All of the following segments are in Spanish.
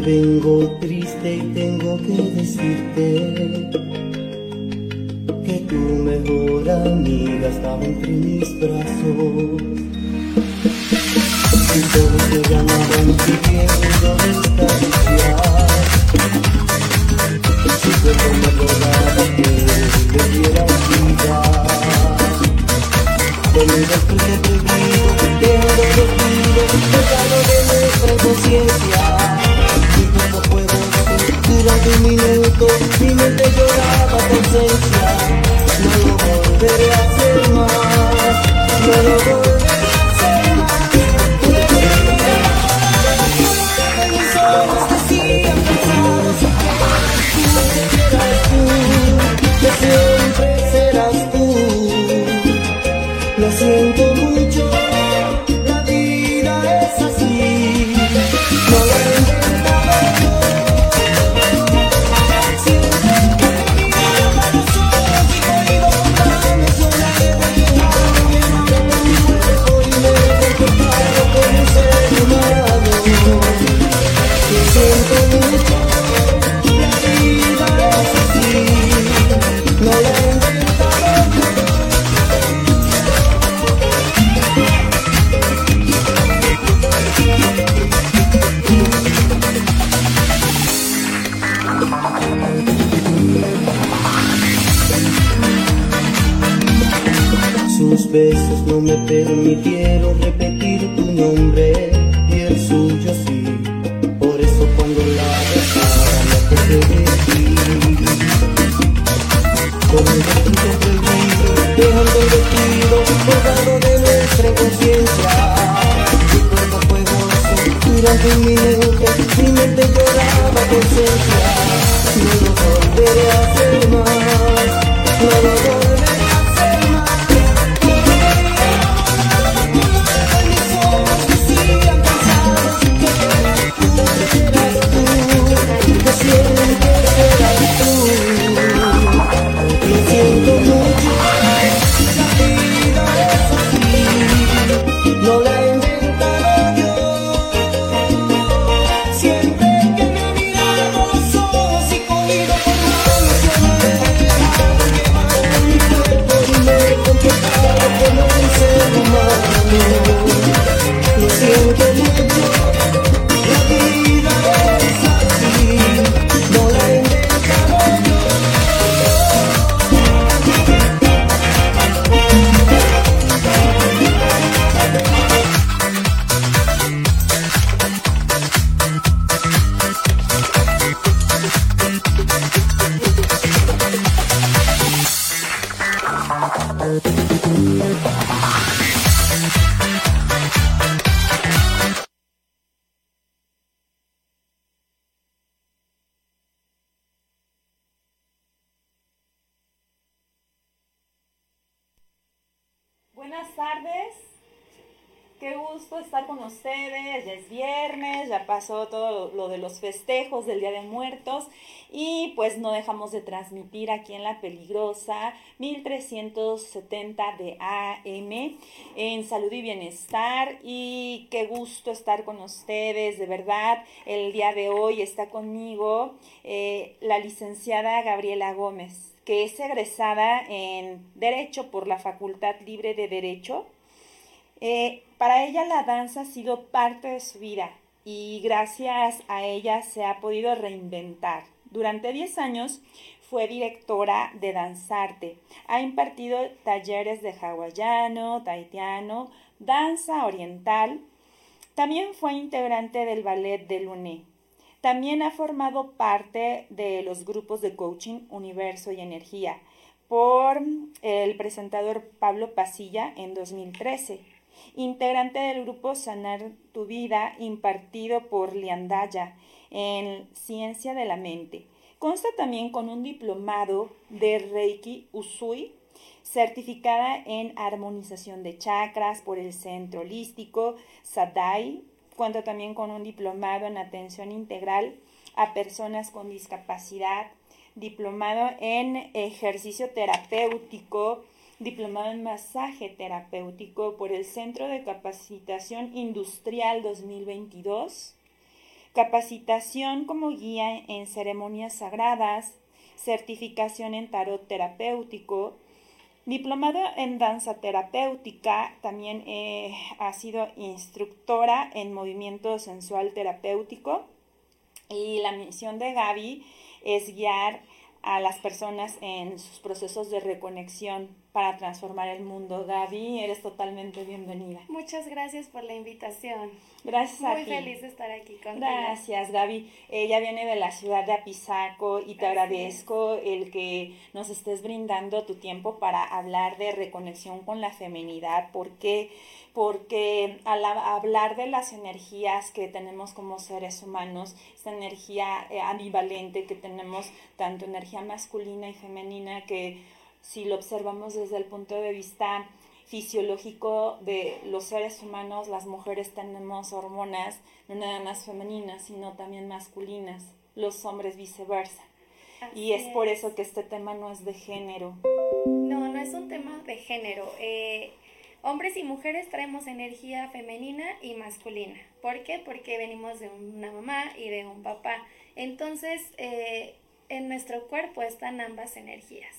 vengo triste y tengo que decirte que tu mejor amiga estaba entre mis brazos. Sus besos no me permitieron repetir tu nombre y el suyo sí. Por eso cuando la besaba me acordé de ti. Con el vestido prohibido, dejando el vestido bordado de nuestra inconsciencia. Mi cuerpo fue gozo durante un minuto, mi mente lloraba tu ausencia. No lo volveré a hacer más, no lo volveré Buenas tardes. Qué gusto estar con ustedes. Ya es viernes, ya pasó todo lo de los festejos del Día de Muertos y pues no dejamos de transmitir aquí en La Peligrosa 1370 de AM en Salud y Bienestar y qué gusto estar con ustedes. De verdad, el día de hoy está conmigo eh, la licenciada Gabriela Gómez que es egresada en Derecho por la Facultad Libre de Derecho. Eh, para ella la danza ha sido parte de su vida y gracias a ella se ha podido reinventar. Durante 10 años fue directora de Danzarte. Ha impartido talleres de hawaiano, taitiano, danza oriental. También fue integrante del ballet de Luné. También ha formado parte de los grupos de coaching Universo y Energía por el presentador Pablo Pasilla en 2013. Integrante del grupo Sanar tu Vida impartido por Liandaya en Ciencia de la Mente. Consta también con un diplomado de Reiki Usui, certificada en armonización de chakras por el Centro Holístico Sadai Cuenta también con un diplomado en atención integral a personas con discapacidad, diplomado en ejercicio terapéutico, diplomado en masaje terapéutico por el Centro de Capacitación Industrial 2022. capacitación como guía en ceremonias sagradas, certificación en tarot terapéutico, diplomado en danza terapéutica, también eh, ha sido instructora en movimiento sensual terapéutico. Y la misión de Gaby es guiar a las personas en sus procesos de reconexión para transformar el mundo. Gaby, eres totalmente bienvenida. Muchas gracias por la invitación. Gracias a Muy ti. feliz de estar aquí contigo. Gracias, Gaby. Ella viene de la ciudad de Apizaco y te Así agradezco el que nos estés brindando tu tiempo para hablar de reconexión con la feminidad. ¿Por qué? Porque al hablar de las energías que tenemos como seres humanos, esta energía eh, ambivalente que tenemos, tanto energía masculina y femenina, que si lo observamos desde el punto de vista fisiológico de los seres humanos, las mujeres tenemos hormonas no nada más femeninas, sino también masculinas, los hombres viceversa. y es por eso que este tema no es de género. No, no es un tema de género. Eh, hombres y mujeres traemos energía femenina y masculina. ¿Por qué? Porque venimos de una mamá y de un papá. Entonces, eh, en nuestro cuerpo están ambas energías.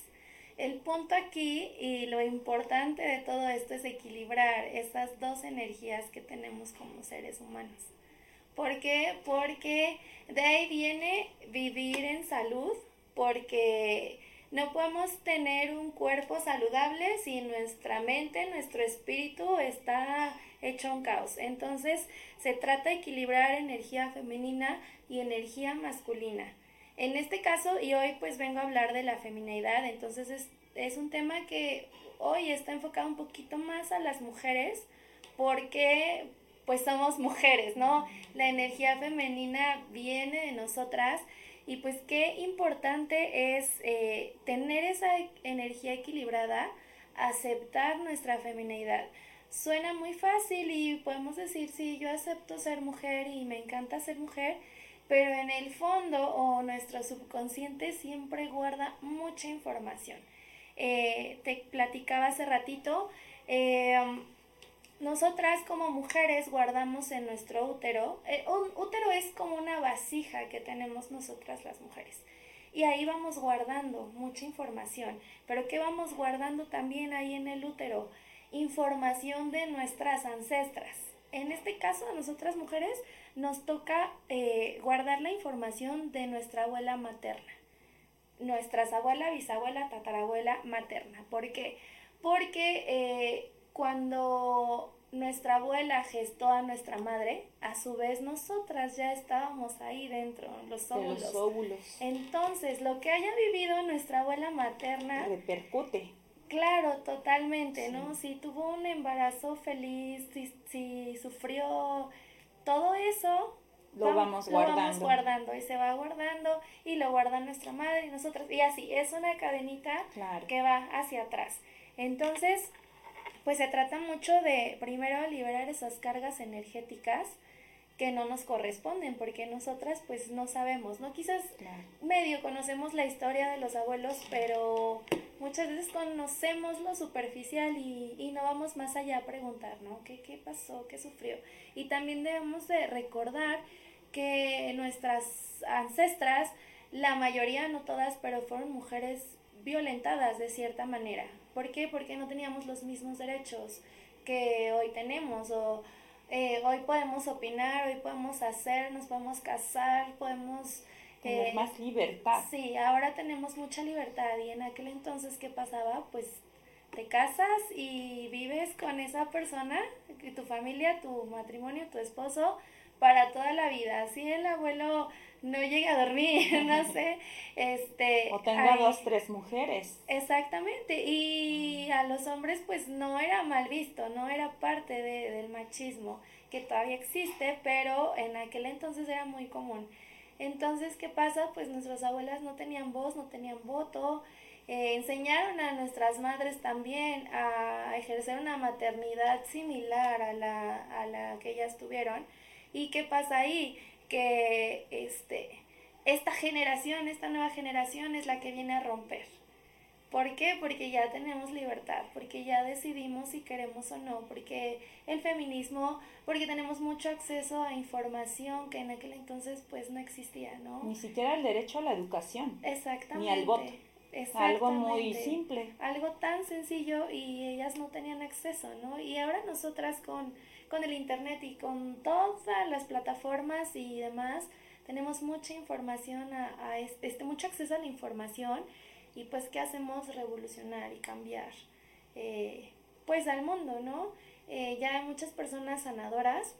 El punto aquí y lo importante de todo esto es equilibrar esas dos energías que tenemos como seres humanos. ¿Por qué? Porque de ahí viene vivir en salud, porque no podemos tener un cuerpo saludable si nuestra mente, nuestro espíritu está hecho un caos. Entonces se trata de equilibrar energía femenina y energía masculina. En este caso, y hoy pues vengo a hablar de la feminidad, entonces es, es un tema que hoy está enfocado un poquito más a las mujeres, porque pues somos mujeres, ¿no? La energía femenina viene de nosotras y pues qué importante es eh, tener esa energía equilibrada, aceptar nuestra feminidad. Suena muy fácil y podemos decir, sí, yo acepto ser mujer y me encanta ser mujer, pero en el fondo o nuestro subconsciente siempre guarda mucha información. Eh, te platicaba hace ratito, eh, nosotras como mujeres guardamos en nuestro útero, eh, un útero es como una vasija que tenemos nosotras las mujeres. Y ahí vamos guardando mucha información. Pero ¿qué vamos guardando también ahí en el útero? Información de nuestras ancestras. En este caso, a nosotras mujeres nos toca eh, guardar la información de nuestra abuela materna. Nuestras abuela, bisabuela, tatarabuela materna. ¿Por qué? Porque eh, cuando nuestra abuela gestó a nuestra madre, a su vez nosotras ya estábamos ahí dentro, los De óvulos. los óvulos. Entonces, lo que haya vivido nuestra abuela materna, Repercute. claro, totalmente, Sí. ¿no? Si tuvo un embarazo feliz, si, si sufrió todo eso, Lo vam- vamos lo vamos guardando. guardando y se va guardando y lo guarda nuestra madre y nosotros, y así, es una cadenita Claro. que va hacia atrás. Entonces, pues se trata mucho de primero liberar esas cargas energéticas que no nos corresponden, porque nosotras pues no sabemos, ¿no? Quizás Claro. medio conocemos la historia de los abuelos, pero muchas veces conocemos lo superficial y, y no vamos más allá a preguntar, ¿no? ¿Qué, ¿Qué pasó? ¿Qué sufrió? Y también debemos de recordar que nuestras ancestras, la mayoría, no todas, pero fueron mujeres violentadas de cierta manera. ¿Por qué? Porque no teníamos los mismos derechos que hoy tenemos o eh, hoy podemos opinar, hoy podemos hacer, nos podemos casar, podemos... Tener eh, más libertad. Sí, ahora tenemos mucha libertad y en aquel entonces, ¿qué pasaba? Pues te casas y vives con esa persona, tu familia, tu matrimonio, tu esposo, para toda la vida. Así el abuelo no llega a dormir, no sé, este... O tengo ay, dos, tres mujeres. Exactamente, y a los hombres pues no era mal visto, no era parte de- del machismo, que todavía existe, pero en aquel entonces era muy común. Entonces, ¿qué pasa? Pues nuestras abuelas no tenían voz, no tenían voto, eh, enseñaron a nuestras madres también a ejercer una maternidad similar a la, a la que ellas tuvieron. ¿Y qué pasa ahí? Que este, esta generación, esta nueva generación es la que viene a romper ¿Por qué? Porque ya tenemos libertad, porque ya decidimos si queremos o no, porque el feminismo, porque tenemos mucho acceso a información que en aquel entonces pues no existía, ¿no? Ni siquiera el derecho a la educación. Exactamente. Ni al voto. Algo muy simple. Algo tan sencillo y ellas no tenían acceso, ¿no? Y ahora nosotras con, con el Internet y con todas las plataformas y demás, tenemos mucha información, a, a este, mucho acceso a la información y pues qué hacemos revolucionar y cambiar eh, pues al mundo, ¿no? Eh, ya hay muchas personas sanadoras.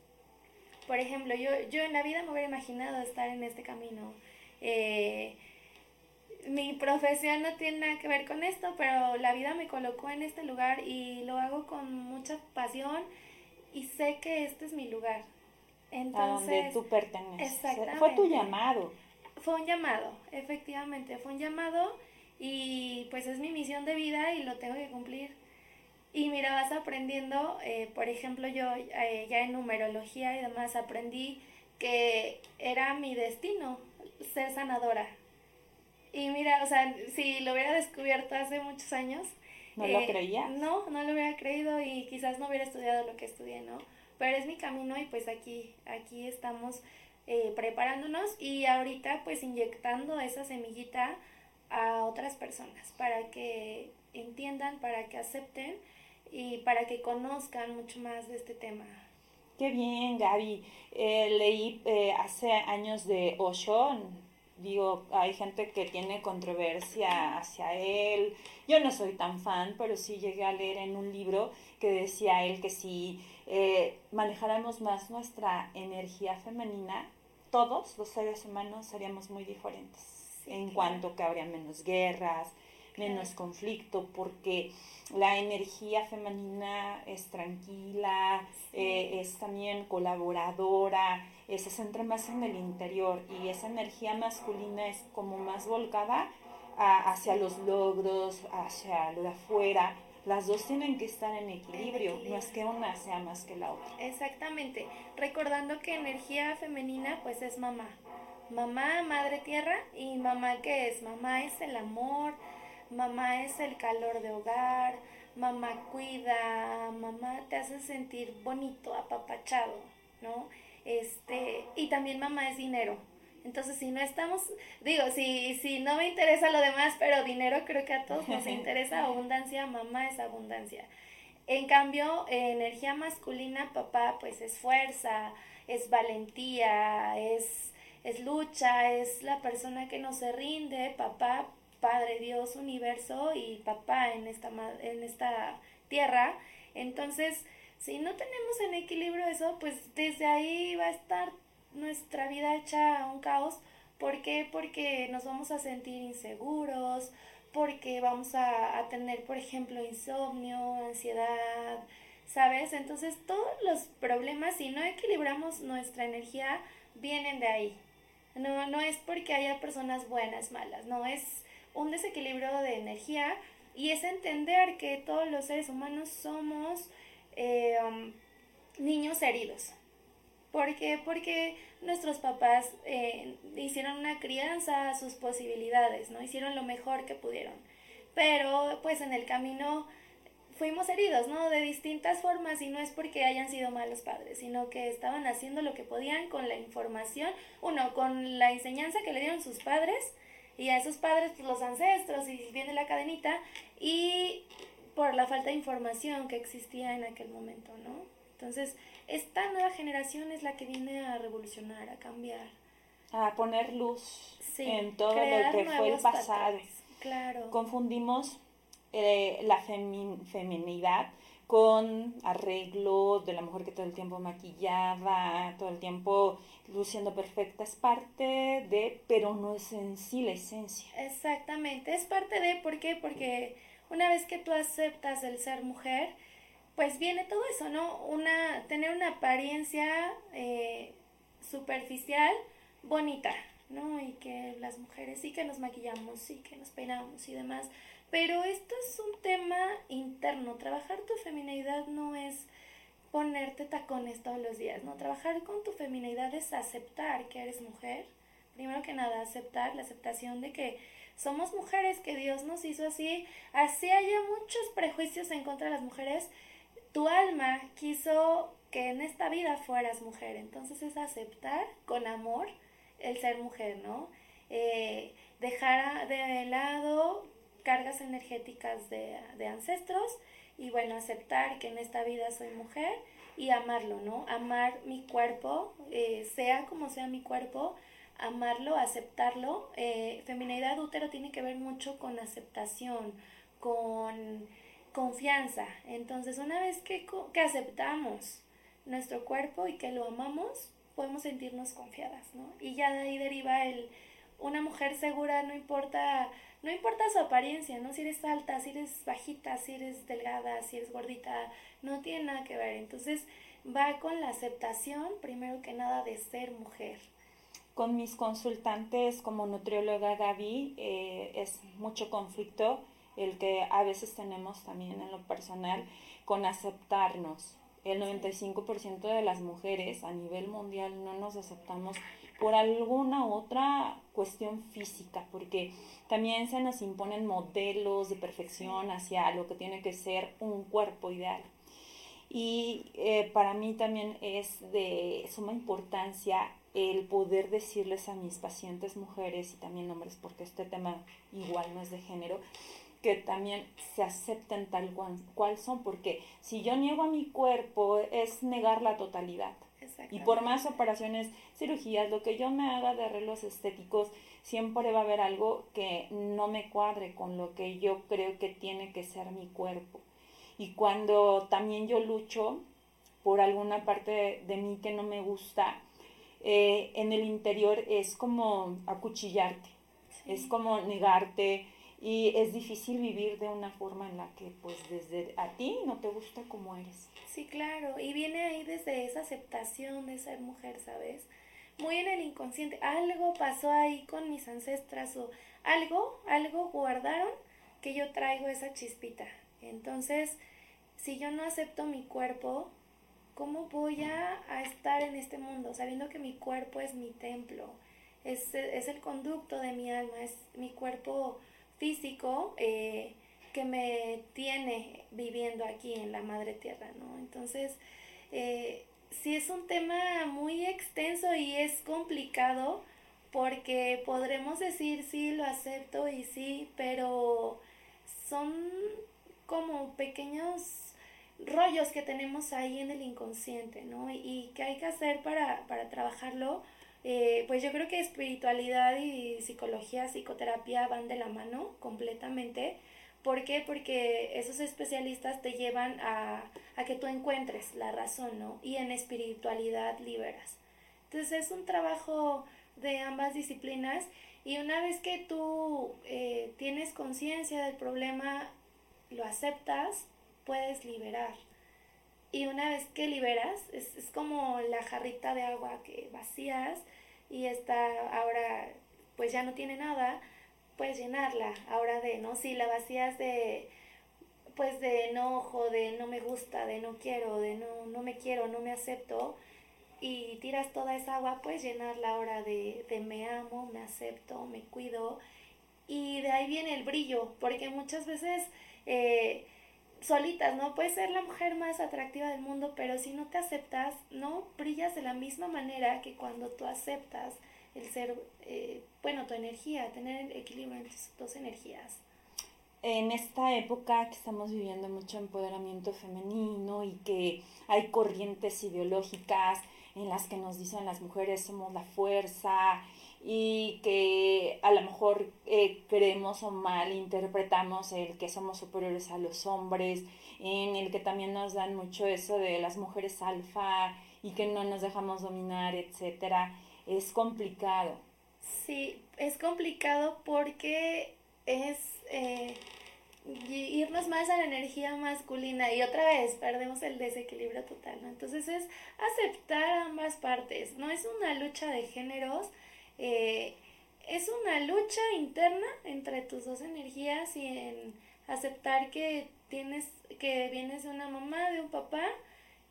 Por ejemplo, yo, yo en la vida me hubiera imaginado estar en este camino. Eh, mi profesión no tiene nada que ver con esto, pero la vida me colocó en este lugar y lo hago con mucha pasión y sé que este es mi lugar. Entonces, a donde tú perteneces. Exactamente. Fue tu llamado. Fue un llamado, efectivamente, fue un llamado y pues es mi misión de vida y lo tengo que cumplir. Y mira, vas aprendiendo, eh, por ejemplo, yo eh, ya en numerología y demás aprendí que era mi destino ser sanadora. Y mira, o sea, si lo hubiera descubierto hace muchos años. ¿No lo eh, creía? No, no lo hubiera creído y quizás no hubiera estudiado lo que estudié, ¿no? Pero es mi camino y pues aquí, aquí estamos preparándonos y ahorita pues inyectando esa semillita a otras personas para que entiendan, para que acepten y para que conozcan mucho más de este tema. Qué bien, Gaby. Eh, leí eh, hace años de Osho. Digo, hay gente que tiene controversia hacia él. Yo no soy tan fan, pero sí llegué a leer en un libro que decía él que si eh, manejáramos más nuestra energía femenina, todos los seres humanos seríamos muy diferentes en cuanto que habría menos guerras, menos conflicto, porque la energía femenina es tranquila, eh, es también colaboradora, eh, se centra más en el interior y esa energía masculina es como más volcada hacia los logros, hacia lo de afuera. Las dos tienen que estar en equilibrio, no es que una sea más que la otra. Exactamente, recordando que energía femenina pues es mamá, mamá, madre tierra, y mamá qué es? Mamá es el amor, mamá es el calor de hogar, mamá cuida, mamá te hace sentir bonito, apapachado, ¿no? Este, y también mamá es dinero. Entonces, si no estamos, digo, si, si no me interesa lo demás, pero dinero creo que a todos nos interesa abundancia, mamá es abundancia. En cambio, energía masculina, papá, pues es fuerza, es valentía, es es lucha, es la persona que no se rinde, papá, Padre Dios, universo y papá en esta, en esta tierra. Entonces, si no tenemos en equilibrio eso, pues desde ahí va a estar nuestra vida hecha un caos. ¿Por qué? Porque nos vamos a sentir inseguros, porque vamos a, a tener, por ejemplo, insomnio, ansiedad, ¿sabes? Entonces todos los problemas, si no equilibramos nuestra energía, vienen de ahí. No, no es porque haya personas buenas, malas, no, es un desequilibrio de energía y es entender que todos los seres humanos somos eh, um, niños heridos. ¿Por qué? Porque nuestros papás eh, hicieron una crianza a sus posibilidades, ¿no? Hicieron lo mejor que pudieron. Pero pues en el camino fuimos heridos, ¿no? De distintas formas y no es porque hayan sido malos padres, sino que estaban haciendo lo que podían con la información, uno, con la enseñanza que le dieron sus padres y a esos padres pues los ancestros y viene la cadenita y por la falta de información que existía en aquel momento, ¿no? Entonces, esta nueva generación es la que viene a revolucionar, a cambiar. A poner luz en todo lo que fue el pasado. Claro. Confundimos eh, la feminidad con arreglo de la mujer que todo el tiempo maquillada, todo el tiempo luciendo perfecta, es parte de, pero no es en sí la esencia. Exactamente, es parte de, ¿por qué? Porque una vez que tú aceptas el ser mujer, pues viene todo eso, ¿no? Una, tener una apariencia eh, superficial, bonita, ¿no? Y que las mujeres sí que nos maquillamos, sí que nos peinamos y demás, pero esto es un tema interno. Trabajar tu feminidad no es ponerte tacones todos los días, ¿no? Trabajar con tu feminidad es aceptar que eres mujer. Primero que nada, aceptar la aceptación de que somos mujeres que Dios nos hizo así, así haya muchos prejuicios en contra de las mujeres, tu alma quiso que en esta vida fueras mujer, entonces es aceptar con amor el ser mujer, ¿no? Eh, dejar de lado cargas energéticas de, de ancestros y bueno, aceptar que en esta vida soy mujer y amarlo, ¿no? Amar mi cuerpo, eh, sea como sea mi cuerpo, amarlo, aceptarlo. Eh, feminidad útero tiene que ver mucho con aceptación, con confianza. Entonces, una vez que, que aceptamos nuestro cuerpo y que lo amamos, podemos sentirnos confiadas, ¿no? Y ya de ahí deriva el, una mujer segura, no importa no importa su apariencia, ¿no? Si eres alta, si eres bajita, si eres delgada, si eres gordita, no tiene nada que ver. Entonces va con la aceptación, primero que nada, de ser mujer. Con mis consultantes como nutrióloga Gaby eh, es mucho conflicto el que a veces tenemos también en lo personal con aceptarnos. El 95% de las mujeres a nivel mundial no nos aceptamos por alguna otra cuestión física, porque también se nos imponen modelos de perfección hacia lo que tiene que ser un cuerpo ideal. Y eh, para mí también es de suma importancia el poder decirles a mis pacientes mujeres y también hombres, porque este tema igual no es de género, que también se acepten tal cual son, porque si yo niego a mi cuerpo es negar la totalidad. Y por más operaciones, cirugías, lo que yo me haga de arreglos estéticos, siempre va a haber algo que no me cuadre con lo que yo creo que tiene que ser mi cuerpo. Y cuando también yo lucho por alguna parte de, mí que no me gusta, eh, en el interior es como acuchillarte, es como negarte, y es difícil vivir de una forma en la que pues desde a ti no te gusta como eres. Sí, claro, y viene ahí desde esa aceptación de ser mujer, ¿sabes? Muy en el inconsciente, algo pasó ahí con mis ancestras o algo, algo guardaron que yo traigo esa chispita. Entonces, si yo no acepto mi cuerpo, ¿cómo voy a, a estar en este mundo sabiendo que mi cuerpo es mi templo? Es, es el conducto de mi alma, es mi cuerpo físico eh, que me tiene viviendo aquí en la madre tierra, ¿no? Entonces, eh, sí es un tema muy extenso y es complicado porque podremos decir sí, lo acepto y sí, pero son como pequeños rollos que tenemos ahí en el inconsciente, ¿no? Y, qué hay que hacer para, para trabajarlo eh, pues yo creo que espiritualidad y psicología, psicoterapia van de la mano completamente. ¿Por qué? Porque esos especialistas te llevan a, a que tú encuentres la razón, ¿no? Y en espiritualidad liberas. Entonces es un trabajo de ambas disciplinas y una vez que tú eh, tienes conciencia del problema, lo aceptas, puedes liberar. Y una vez que liberas, es, es como la jarrita de agua que vacías y está ahora pues ya no tiene nada, puedes llenarla ahora de, ¿no? Si la vacías de pues de enojo, de no me gusta, de no quiero, de no, no me quiero, no me acepto, y tiras toda esa agua, puedes llenarla ahora de, de me amo, me acepto, me cuido, y de ahí viene el brillo, porque muchas veces eh, solitas, ¿no? Puedes ser la mujer más atractiva del mundo, pero si no te aceptas, no brillas de la misma manera que cuando tú aceptas el ser, eh, bueno, tu energía, tener equilibrio entre tus dos energías. En esta época que estamos viviendo mucho empoderamiento femenino y que hay corrientes ideológicas en las que nos dicen las mujeres somos la fuerza y que a lo mejor eh, creemos o mal interpretamos el que somos superiores a los hombres, en el que también nos dan mucho eso de las mujeres alfa y que no nos dejamos dominar, etcétera, es complicado. Sí, es complicado porque es eh, irnos más a la energía masculina y otra vez perdemos el desequilibrio total. Entonces es aceptar ambas partes, no es una lucha de géneros, eh, es una lucha interna entre tus dos energías y en aceptar que tienes, que vienes de una mamá, de un papá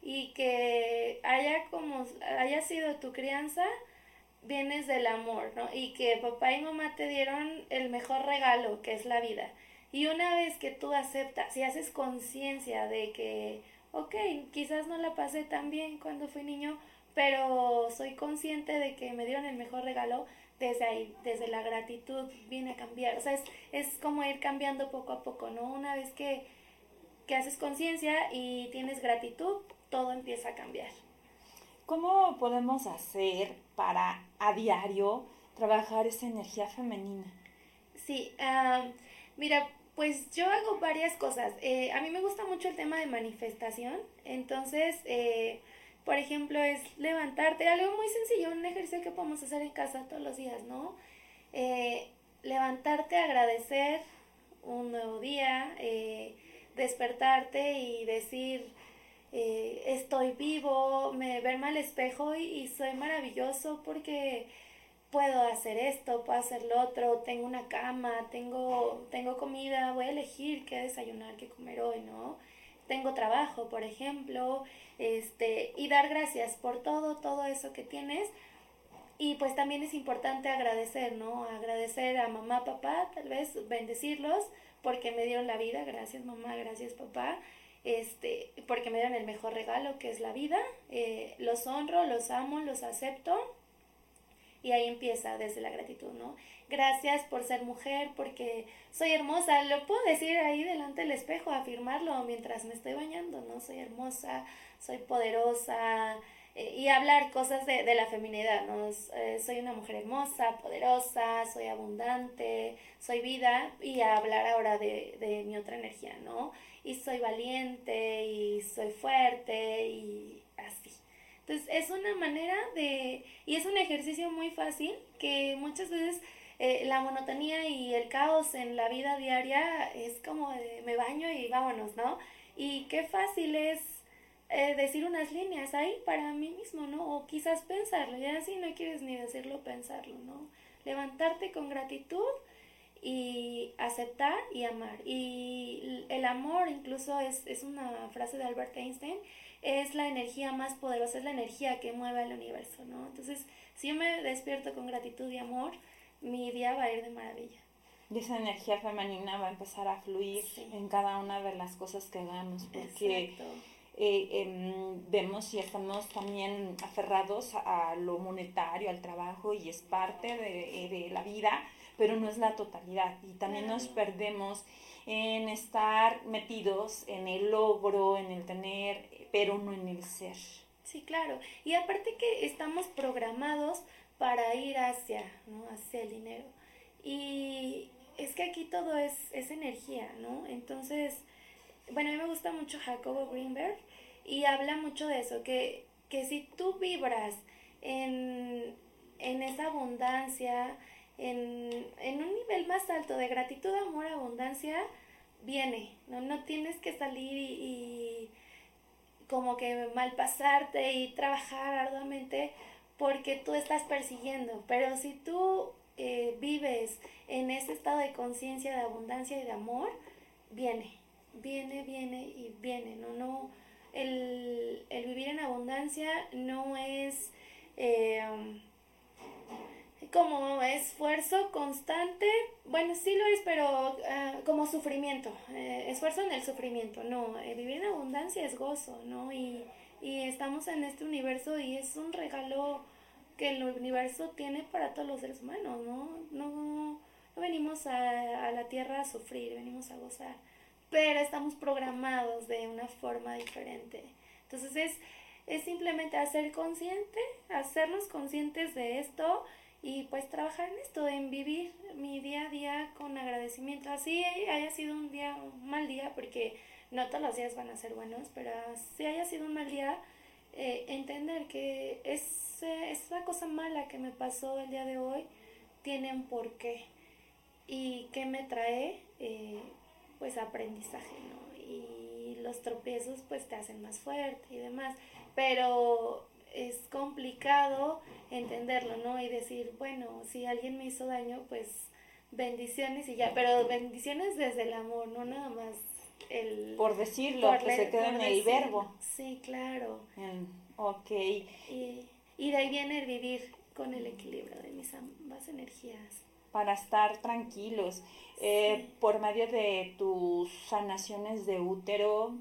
y que haya como haya sido tu crianza, vienes del amor, ¿no? Y que papá y mamá te dieron el mejor regalo, que es la vida. Y una vez que tú aceptas y haces conciencia de que, ok, quizás no la pasé tan bien cuando fui niño, pero soy consciente de que me dieron el mejor regalo, desde ahí, desde la gratitud viene a cambiar. O sea, es, es como ir cambiando poco a poco, ¿no? Una vez que, que haces conciencia y tienes gratitud, todo empieza a cambiar. ¿Cómo podemos hacer para a diario trabajar esa energía femenina? Sí, ah, mira, pues yo hago varias cosas. Eh, a mí me gusta mucho el tema de manifestación, entonces, eh, por ejemplo, es levantarte, algo muy sencillo, un ejercicio que podemos hacer en casa todos los días, ¿no? Eh, levantarte, agradecer un nuevo día, despertarte y decir, eh, estoy vivo, me verme al espejo y, soy maravilloso porque puedo hacer esto, puedo hacer lo otro, tengo una cama, tengo, tengo comida, voy a elegir qué desayunar, qué comer hoy, ¿no? Tengo trabajo, por ejemplo, este, y dar gracias por todo, todo eso que tienes. Y pues también es importante agradecer, ¿no? Agradecer a mamá, papá, tal vez bendecirlos porque me dieron la vida, gracias mamá, gracias papá este, porque me dieron el mejor regalo que es la vida. Eh, los honro, los amo, los acepto. Y ahí empieza desde la gratitud, ¿no? Gracias por ser mujer, porque soy hermosa. Lo puedo decir ahí delante del espejo, afirmarlo mientras me estoy bañando, ¿no? Soy hermosa, soy poderosa. Eh, y hablar cosas de, de la feminidad, ¿no? Eh, soy una mujer hermosa, poderosa, soy abundante, soy vida. Y hablar ahora de, de mi otra energía, ¿no? y soy valiente y soy fuerte y así. Entonces es una manera de, y es un ejercicio muy fácil que muchas veces eh, la monotonía y el caos en la vida diaria es como de me baño y vámonos, ¿no? Y qué fácil es eh, decir unas líneas ahí para mí mismo, ¿no? O quizás pensarlo, ya si no quieres ni decirlo, pensarlo, ¿no? Levantarte con gratitud y aceptar y amar. Y el amor incluso es, es una frase de Albert Einstein, es la energía más poderosa, es la energía que mueve el universo, ¿no? Entonces, si yo me despierto con gratitud y amor, mi día va a ir de maravilla. Y esa energía femenina va a empezar a fluir en cada una de las cosas que hagamos, porque eh, em, vemos y estamos también aferrados a, lo monetario, al trabajo, y es parte de, de la vida, pero no es la totalidad y también nos perdemos en estar metidos en el logro, en el tener, pero no en el ser. Sí, claro. Y aparte que estamos programados para ir hacia, ¿no? Hacia el dinero. Y es que aquí todo es, es energía, ¿no? Entonces, bueno, a mí me gusta mucho Jacobo Greenberg y habla mucho de eso, que, que si tú vibras en, en esa abundancia, en, en un nivel más alto de gratitud, amor, abundancia, viene, ¿no? No tienes que salir y, como que malpasarte y trabajar arduamente porque tú estás persiguiendo, pero si tú eh, vives en ese estado de conciencia, de abundancia y de amor, viene, viene, viene y viene, ¿no? no el, el vivir en abundancia no es... Eh, como esfuerzo constante, bueno, sí lo es, pero ah, como sufrimiento, eh, esfuerzo en el sufrimiento, no, eh, vivir en abundancia es gozo, ¿no? Y, y estamos en este universo y es un regalo que el universo tiene para todos los seres humanos, ¿no? No, no venimos a, a la tierra a sufrir, venimos a gozar, pero estamos programados de una forma diferente. Entonces es, es simplemente hacer consciente, hacernos conscientes de esto, y pues trabajar en esto, en vivir mi día a día con agradecimiento. Así haya sido un día, un mal día, porque no todos los días van a ser buenos, pero si haya sido un mal día, eh, entender que es, esa cosa mala que me pasó el día de hoy tiene un porqué y que me trae eh, pues aprendizaje, ¿no? Y los tropiezos pues te hacen más fuerte y demás, pero es complicado entenderlo, ¿no? Y decir, bueno, si alguien me hizo daño, pues bendiciones y ya, pero bendiciones desde el amor, no nada más el... Por decirlo, que se queda en el verbo. Sí, claro. ok. Y, y de ahí viene el vivir con el equilibrio de mis ambas energías. Para estar tranquilos. Eh, por medio de tus sanaciones de útero,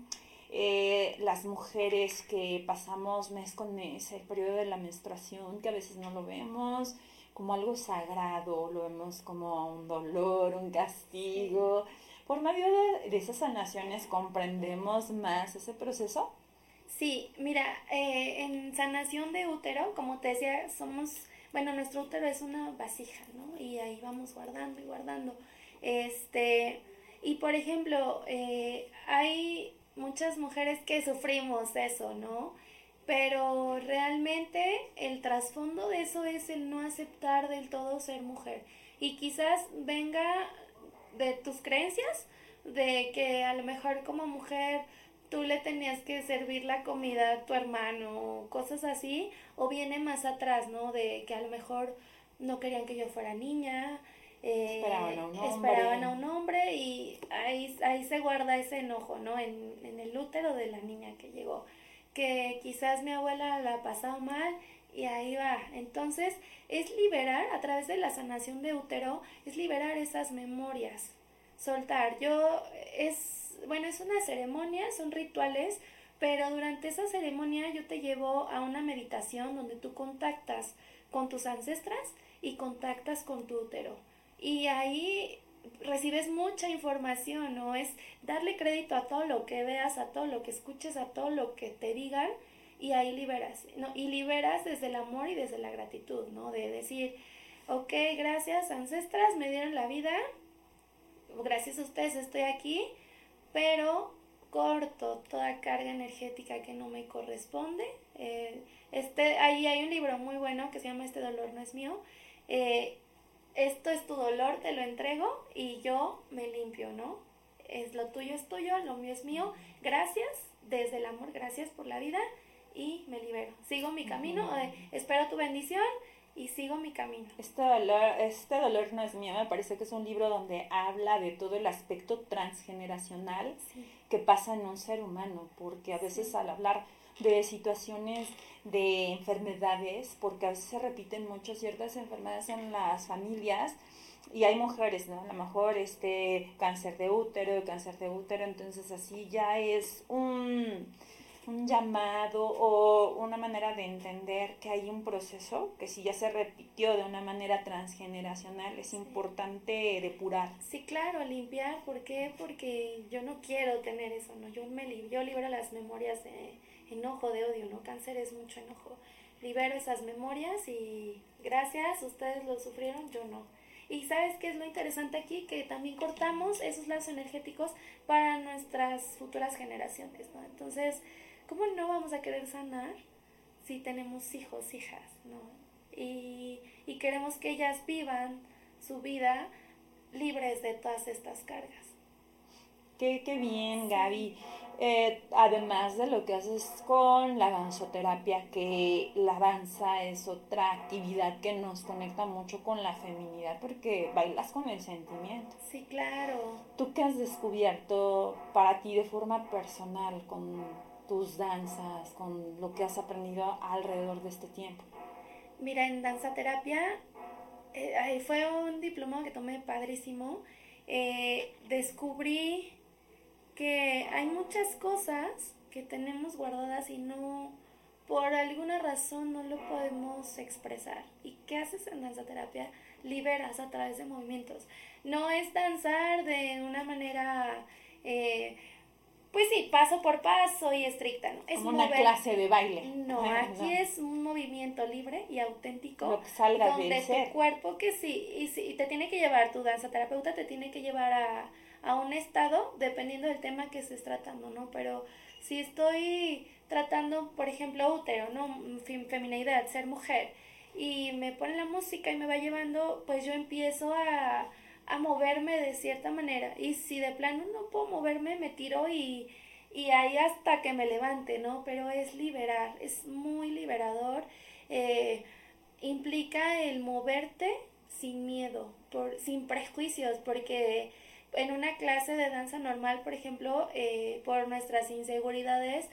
eh, las mujeres que pasamos mes con mes el periodo de la menstruación, que a veces no lo vemos como algo sagrado, lo vemos como un dolor, un castigo. Por medio de, de esas sanaciones comprendemos más ese proceso. Sí, mira, eh, en sanación de útero, como te decía, somos, bueno, nuestro útero es una vasija, ¿no? Y ahí vamos guardando y guardando. Este, y por ejemplo, eh, hay muchas mujeres que sufrimos eso, ¿no? Pero realmente el trasfondo de eso es el no aceptar del todo ser mujer. Y quizás venga de tus creencias, de que a lo mejor como mujer tú le tenías que servir la comida a tu hermano, cosas así, o viene más atrás, ¿no? De que a lo mejor no querían que yo fuera niña, eh, esperaban, a un hombre. esperaban a un hombre y ahí, ahí se guarda ese enojo, ¿no? En, en el útero de la niña que llegó, que quizás mi abuela la ha pasado mal y ahí va. Entonces, es liberar, a través de la sanación de útero, es liberar esas memorias, soltar. Yo, es, bueno, es una ceremonia, son rituales, pero durante esa ceremonia yo te llevo a una meditación donde tú contactas con tus ancestras y contactas con tu útero. Y ahí recibes mucha información, ¿no? Es darle crédito a todo lo que veas, a todo lo que escuches, a todo lo que te digan y ahí liberas, ¿no? Y liberas desde el amor y desde la gratitud, ¿no? De decir, ok, gracias ancestras, me dieron la vida, gracias a ustedes estoy aquí, pero corto toda carga energética que no me corresponde. Eh, este, ahí hay un libro muy bueno que se llama Este dolor no es mío. Eh, esto es tu dolor, te lo entrego y yo me limpio, ¿no? Es lo tuyo es tuyo, lo mío es mío. Gracias, desde el amor, gracias por la vida y me libero. Sigo mi camino, eh, espero tu bendición y sigo mi camino. Este dolor, este dolor no es mío, me parece que es un libro donde habla de todo el aspecto transgeneracional Sí. que pasa en un ser humano, porque a veces al hablar de situaciones de enfermedades, porque a veces se repiten mucho ciertas enfermedades en las familias y hay mujeres, ¿no? A lo mejor este cáncer de útero, cáncer de útero, entonces así ya es un, un llamado o una manera de entender que hay un proceso que si ya se repitió de una manera transgeneracional es importante depurar. Sí, claro, limpiar, ¿por qué? Porque yo no quiero tener eso, ¿no? Yo me li- yo libero las memorias de enojo, de odio, ¿no? Cáncer es mucho enojo. Libero esas memorias y gracias, ustedes lo sufrieron, yo no. Y sabes qué es lo interesante aquí, que también cortamos esos lazos energéticos para nuestras futuras generaciones, ¿no? Entonces, ¿cómo no vamos a querer sanar si tenemos hijos, hijas, ¿no? Y, y queremos que ellas vivan su vida libres de todas estas cargas. Qué, qué bien, Gaby. Eh, además de lo que haces con la danzoterapia, que la danza es otra actividad que nos conecta mucho con la feminidad, porque bailas con el sentimiento. Sí, claro. ¿Tú qué has descubierto para ti de forma personal con tus danzas, con lo que has aprendido alrededor de este tiempo? Mira, en danza terapia eh, fue un diplomado que tomé padrísimo. Eh, descubrí que hay muchas cosas que tenemos guardadas y no, por alguna razón no lo podemos expresar. ¿Y qué haces en danza terapia? Liberas a través de movimientos. No es danzar de una manera, eh, pues sí, paso por paso y estricta, ¿no? Es Como una mover- clase de baile. no, aquí No. es un movimiento libre y auténtico. Lo que salga donde tu ser. cuerpo, que sí, y, sí, y te tiene que llevar, tu danza terapeuta te tiene que llevar a, a un estado, dependiendo del tema que estés tratando, ¿no? Pero si estoy tratando, por ejemplo, útero, ¿no? Fem- Feminidad, ser mujer, y me pone la música y me va llevando, pues yo empiezo a, a moverme de cierta manera. Y si de plano no puedo moverme, me tiro y, y ahí hasta que me levante, ¿no? Pero es liberar, es muy liberador. eh, implica el moverte sin miedo, por, sin prejuicios, porque en una clase de danza normal, por ejemplo, eh, por nuestras inseguridades,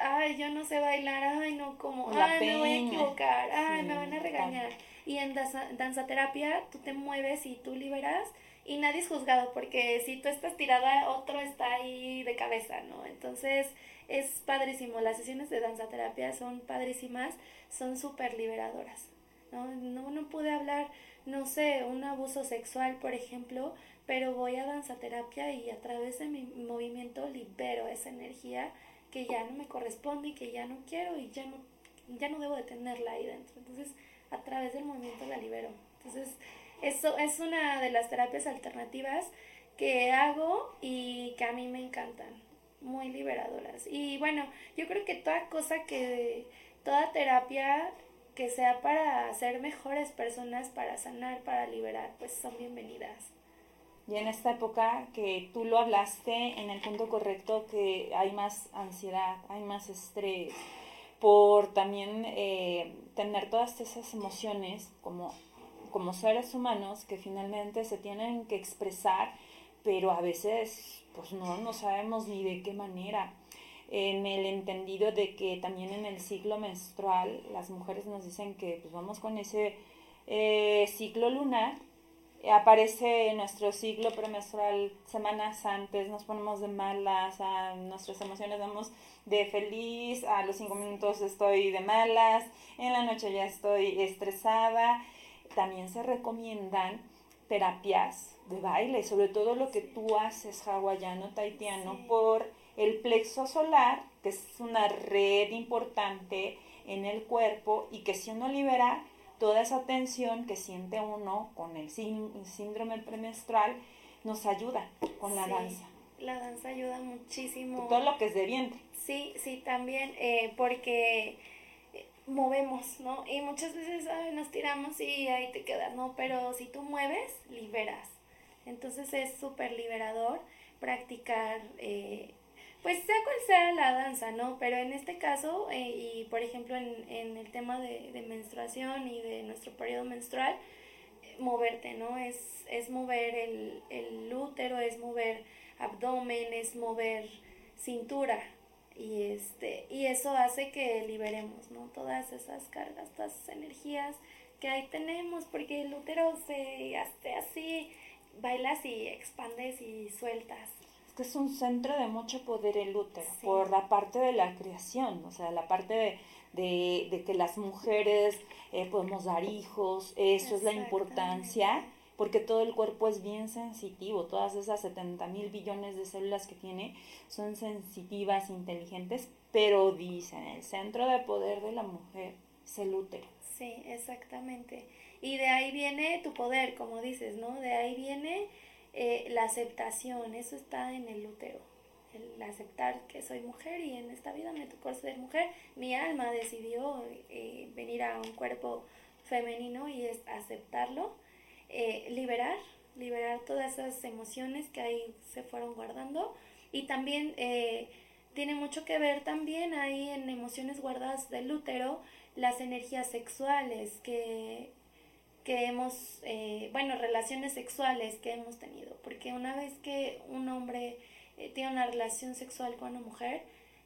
ay, yo no sé bailar, ay, no, como, ay, me voy a equivocar, ay, me van a regañar. Y en danza, danzaterapia tú te mueves y tú liberas y nadie es juzgado porque si tú estás tirada, otro está ahí de cabeza, ¿no? Entonces es padrísimo. Las sesiones de danzaterapia son padrísimas, son súper liberadoras, ¿no? No, no pude hablar, no sé, un abuso sexual, por ejemplo, pero voy a danzaterapia y a través de mi movimiento libero esa energía que ya no me corresponde y que ya no quiero y ya no, ya no debo de tenerla ahí dentro. Entonces, a través del movimiento la libero. Entonces, eso es una de las terapias alternativas que hago y que a mí me encantan, muy liberadoras. Y bueno, yo creo que toda cosa que, toda terapia que sea para ser mejores personas, para sanar, para liberar, pues son bienvenidas. Y en esta época que tú lo hablaste en el punto correcto, que hay más ansiedad, hay más estrés, por también eh, tener todas esas emociones como, como seres humanos que finalmente se tienen que expresar, pero a veces pues no, no sabemos ni de qué manera. En el entendido de que también en el ciclo menstrual las mujeres nos dicen que pues vamos con ese eh, ciclo lunar aparece nuestro ciclo premenstrual semanas antes, nos ponemos de malas, a nuestras emociones vamos de feliz, a los cinco minutos estoy de malas, en la noche ya estoy estresada. También se recomiendan terapias de baile, sobre todo lo que tú haces hawaiano, taitiano, Sí. por el plexo solar, que es una red importante en el cuerpo y que si uno libera toda esa tensión que siente uno con el sín- síndrome premenstrual, nos ayuda con la Sí, danza. La danza ayuda muchísimo. Todo lo que es de vientre. Sí, sí, también, eh, porque eh, movemos, ¿no? Y muchas veces ay, nos tiramos y ahí te quedas, ¿no? Pero si tú mueves, liberas. Entonces es súper liberador practicar, eh, pues sea cual sea la danza, ¿no? Pero en este caso, eh, y por ejemplo en, en el tema de, menstruación y de nuestro periodo menstrual, eh, moverte, ¿no? Es, es mover el, el útero, es mover abdomen, es mover cintura. Y, este, y eso hace que liberemos, ¿no? Todas esas cargas, todas esas energías que ahí tenemos, porque el útero se hace así, bailas y expandes y sueltas. Que es un centro de mucho poder el útero, Sí. por la parte de la creación, o sea, la parte de, de, de que las mujeres eh, podemos dar hijos, eso es la importancia, porque todo el cuerpo es bien sensitivo, todas esas 70 mil billones de células que tiene son sensitivas, inteligentes, pero dicen, el centro de poder de la mujer es el útero. Sí, exactamente. Y de ahí viene tu poder, como dices, ¿no? De ahí viene eh, la aceptación, eso está en el útero. El aceptar que soy mujer y en esta vida me tocó ser mujer. Mi alma decidió eh, venir a un cuerpo femenino y es aceptarlo, eh, liberar, liberar todas esas emociones que ahí se fueron guardando y también eh, tiene mucho que ver también ahí en emociones guardadas del útero las energías sexuales que, que hemos, eh, bueno, relaciones sexuales que hemos tenido, porque una vez que un hombre eh, tiene una relación sexual con una mujer,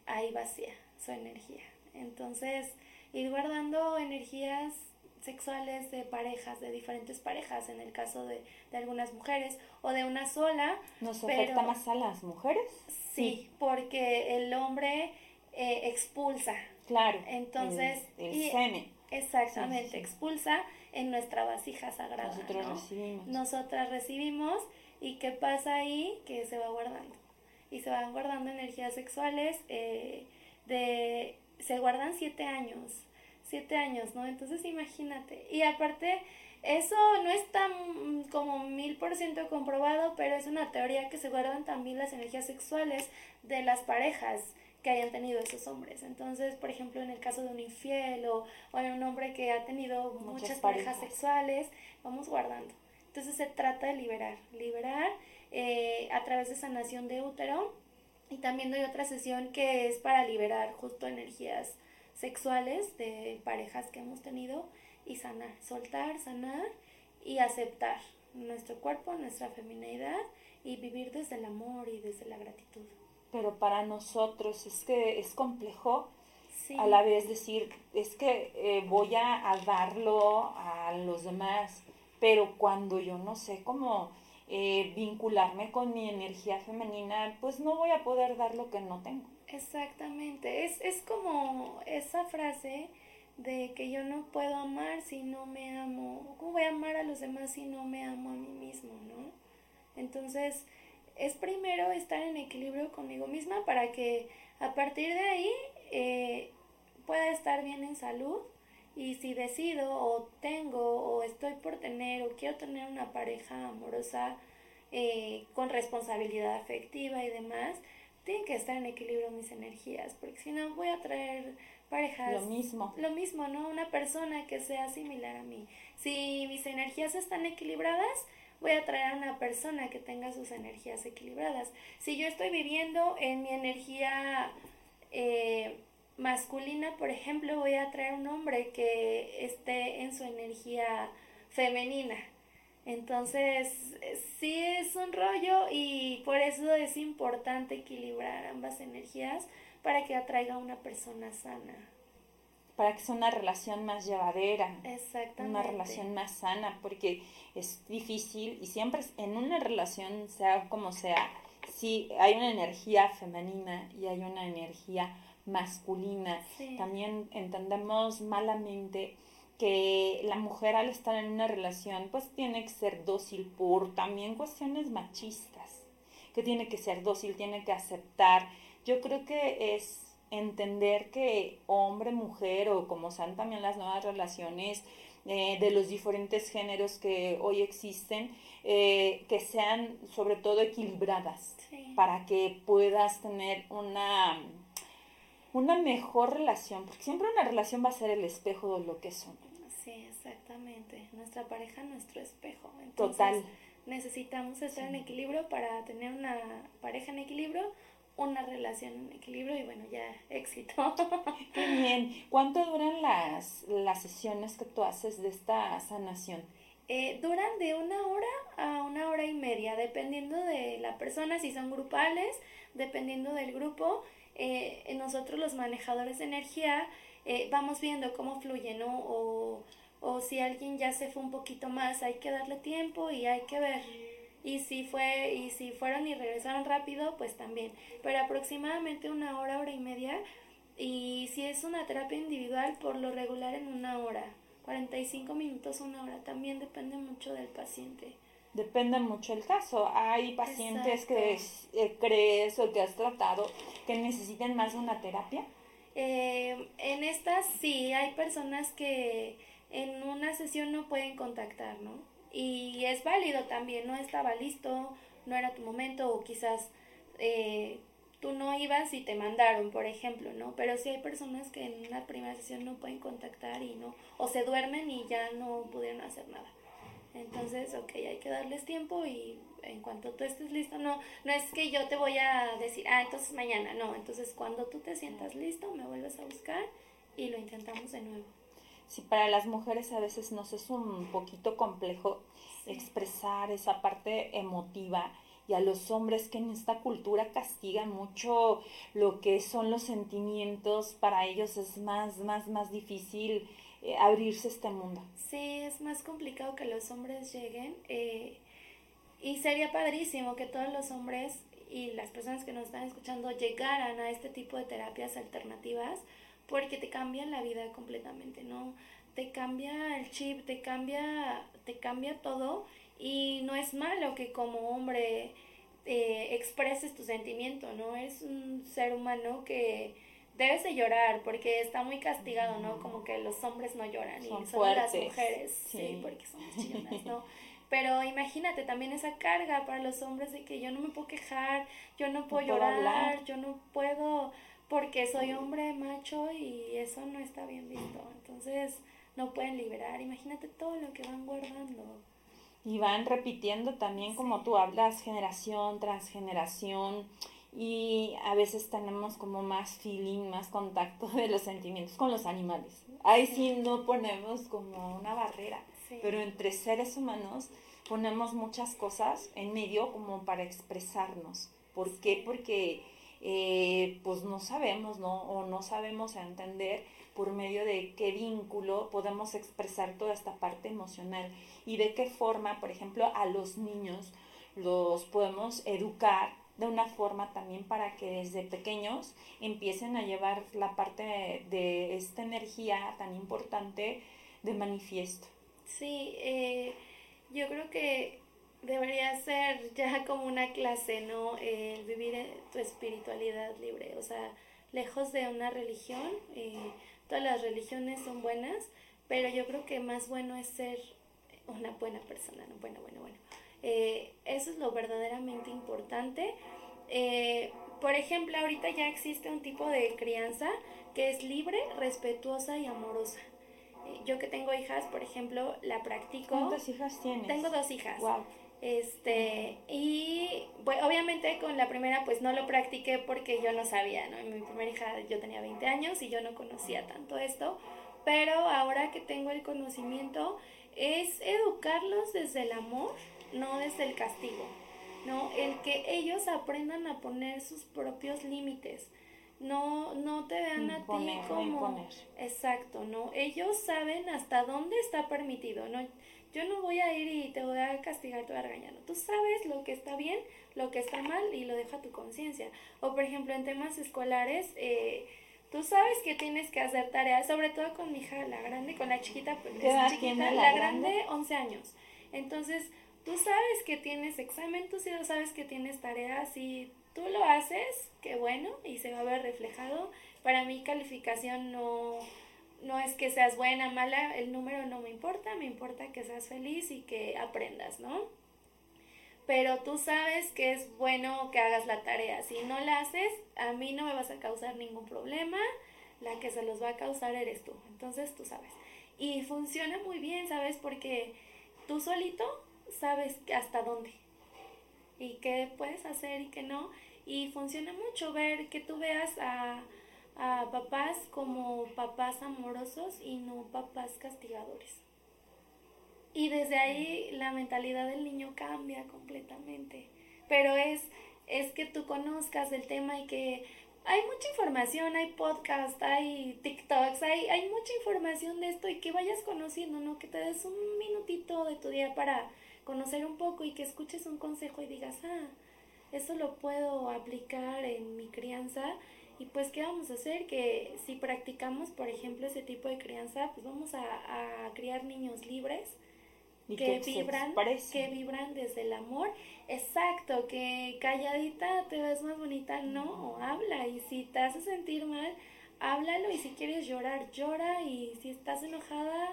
ahí vacía su energía. Entonces, ir guardando energías sexuales de parejas, de diferentes parejas, en el caso de, de algunas mujeres o de una sola, ¿Nos Pero- afecta más a las mujeres? sí, porque el hombre eh, expulsa, Claro. Entonces, el, el y- semen. exactamente, Sí, sí, sí. expulsa en nuestra vasija sagrada. Nosotros ¿no? recibimos. Nosotras recibimos y qué pasa ahí que se va guardando. Y se van guardando energías sexuales eh, de se guardan siete años, siete años, ¿no? Entonces imagínate. Y aparte, eso no está mm, como mil por ciento comprobado, pero es una teoría que se guardan también las energías sexuales de las parejas que hayan tenido esos hombres. Entonces, por ejemplo, en el caso de un infiel o, o en un hombre que ha tenido Muchas muchas, parejas parejas. sexuales, vamos guardando. Entonces se trata de liberar, liberar eh, a través de sanación de útero y también doy otra sesión que es para liberar justo energías sexuales de parejas que hemos tenido y sanar, soltar, sanar y aceptar nuestro cuerpo, nuestra feminidad y vivir desde el amor y desde la gratitud. Pero para nosotros es que es complejo Sí. a la vez decir, es que eh, voy a, a darlo a los demás, pero cuando yo no sé cómo eh, vincularme con mi energía femenina, pues no voy a poder dar lo que no tengo. Exactamente, es, es como esa frase de que yo no puedo amar si no me amo, ¿cómo voy a amar a los demás si no me amo a mí mismo, no? Entonces, es primero estar en equilibrio conmigo misma para que a partir de ahí eh, pueda estar bien en salud y si decido o tengo o estoy por tener o quiero tener una pareja amorosa eh, con responsabilidad afectiva y demás, tienen que estar en equilibrio mis energías, porque si no voy a traer parejas. Lo mismo. Lo mismo, ¿no? Una persona que sea similar a mí. Si mis energías están equilibradas, voy a traer a una persona que tenga sus energías equilibradas. Si yo estoy viviendo en mi energía eh, masculina, por ejemplo, voy a traer un hombre que esté en su energía femenina. Entonces, sí es un rollo y por eso es importante equilibrar ambas energías para que atraiga una persona sana. Para que sea una relación más llevadera, Exactamente. una relación más sana, porque es difícil y siempre en una relación, sea como sea, si hay una energía femenina y hay una energía masculina. Sí. También entendemos malamente que la mujer al estar en una relación pues tiene que ser dócil por también cuestiones machistas, que tiene que ser dócil, tiene que aceptar. Yo creo que es entender que hombre, mujer o como sean también las nuevas relaciones eh, de los diferentes géneros que hoy existen, eh, que sean sobre todo equilibradas Sí. para que puedas tener una, una mejor relación, porque siempre una relación va a ser el espejo de lo que son. Sí, exactamente. Nuestra pareja, nuestro espejo. Entonces, Total. Necesitamos estar en equilibrio para tener una pareja en equilibrio, una relación en equilibrio y bueno, ya éxito. Qué bien. ¿Cuánto duran las, las sesiones que tú haces de esta sanación? Eh, duran de una hora a una hora y media, dependiendo de la persona, si son grupales, dependiendo del grupo. Eh, nosotros los manejadores de energía eh, vamos viendo cómo fluye, ¿no? O, o si alguien ya se fue un poquito más, hay que darle tiempo y hay que ver. Y si fue, y si fueron y regresaron rápido, pues también. Pero aproximadamente una hora, hora y media. Y si es una terapia individual, por lo regular en una hora. 45 minutos, una hora. También depende mucho del paciente. Depende mucho el caso. Hay pacientes que eh, crees o que has tratado que necesiten más de una terapia. Eh, en estas sí, hay personas que en una sesión no pueden contactar, ¿no? Y es válido también, no estaba listo, no era tu momento o quizás eh, tú no ibas y te mandaron, por ejemplo, ¿no? Pero sí hay personas que en una primera sesión no pueden contactar y no, o se duermen y ya no pudieron hacer nada. Entonces, ok, hay que darles tiempo y en cuanto tú estés listo, no, no es que yo te voy a decir, ah, entonces mañana, no, entonces cuando tú te sientas listo, me vuelves a buscar y lo intentamos de nuevo. Si para las mujeres a veces nos es un poquito complejo Sí. expresar esa parte emotiva y a los hombres que en esta cultura castigan mucho lo que son los sentimientos, para ellos es más, más, más difícil eh, abrirse a este mundo. Sí, es más complicado que los hombres lleguen eh, y sería padrísimo que todos los hombres y las personas que nos están escuchando llegaran a este tipo de terapias alternativas porque te cambian la vida completamente, ¿no? Te cambia el chip, te cambia, te cambia todo y no es malo que como hombre eh, expreses tu sentimiento, ¿no? Eres un ser humano que debes de llorar porque está muy castigado, ¿no? Como que los hombres no lloran Son y son las mujeres, sí, sí. porque somos chillonas, ¿no? Pero imagínate también esa carga para los hombres de que yo no me puedo quejar, yo no puedo puedo llorar, hablar. yo no puedo porque soy hombre macho y eso no está bien visto. Entonces no pueden liberar. Imagínate todo lo que van guardando. Y van repitiendo también, como tú hablas, generación tras generación. Y a veces tenemos como más feeling, más contacto de los sentimientos con los animales. Ahí sí no ponemos como una barrera. Sí. Pero entre seres humanos ponemos muchas cosas en medio como para expresarnos. ¿Por qué? Porque eh, pues no sabemos, ¿no? O no sabemos entender por medio de qué vínculo podemos expresar toda esta parte emocional y de qué forma, por ejemplo, a los niños los podemos educar de una forma también para que desde pequeños empiecen a llevar la parte de, esta energía tan importante de manifiesto. Sí, eh, yo creo que debería ser ya como una clase, ¿no? El vivir tu espiritualidad libre, o sea, lejos de una religión. Eh, todas las religiones son buenas, pero yo creo que más bueno es ser una buena persona, ¿no? Bueno, bueno, bueno. Eh, eso es lo verdaderamente importante. Eh, por ejemplo, ahorita ya existe un tipo de crianza que es libre, respetuosa y amorosa. Eh, yo que tengo hijas, por ejemplo, la practico. ¿Cuántas hijas tienes? Tengo dos hijas. Wow. Este, y bueno, obviamente con la primera pues no lo practiqué porque yo no sabía, ¿no? Mi primera hija yo tenía 20 años y yo no conocía tanto esto, pero ahora que tengo el conocimiento es educarlos desde el amor, no desde el castigo, ¿no? El que ellos aprendan a poner sus propios límites. No, no te vean a ti como imponer. exacto, ¿no? Ellos saben hasta dónde está permitido, ¿no? Yo no voy a ir y te voy a castigar, te voy a regañar. ¿no? Tú sabes lo que está bien, lo que está mal y lo deja a tu conciencia. O por ejemplo en temas escolares, eh, tú sabes que tienes que hacer tareas, sobre todo con mi hija, la grande, con la chiquita, pues, ¿Qué edad es chiquita, la, la grande, grande? 11 años. Entonces, tú sabes que tienes examen, tú sí sabes que tienes tareas y tú lo haces, qué bueno, y se va a ver reflejado. Para mí calificación no, no es que seas buena, mala, el número no me importa, me importa que seas feliz y que aprendas, ¿no? Pero tú sabes que es bueno que hagas la tarea. Si no la haces, a mí no me vas a causar ningún problema. La que se los va a causar eres tú. Entonces tú sabes. Y funciona muy bien, ¿sabes? Porque tú solito sabes hasta dónde. Y qué puedes hacer y qué no. Y funciona mucho ver que tú veas a, a papás como papás amorosos y no papás castigadores. Y desde ahí la mentalidad del niño cambia completamente. Pero es, es que tú conozcas el tema y que hay mucha información, hay podcast, hay TikToks, hay, hay mucha información de esto y que vayas conociendo, ¿no? Que te des un minutito de tu día para conocer un poco y que escuches un consejo y digas, ah, eso lo puedo aplicar en mi crianza. Y pues, ¿qué vamos a hacer? Que si practicamos, por ejemplo, ese tipo de crianza, pues vamos a, a criar niños libres, Y que, vibran, que vibran desde el amor. Exacto, que calladita te ves más bonita, no, habla. Y si te hace sentir mal, háblalo. Y si quieres llorar, llora. Y si estás enojada,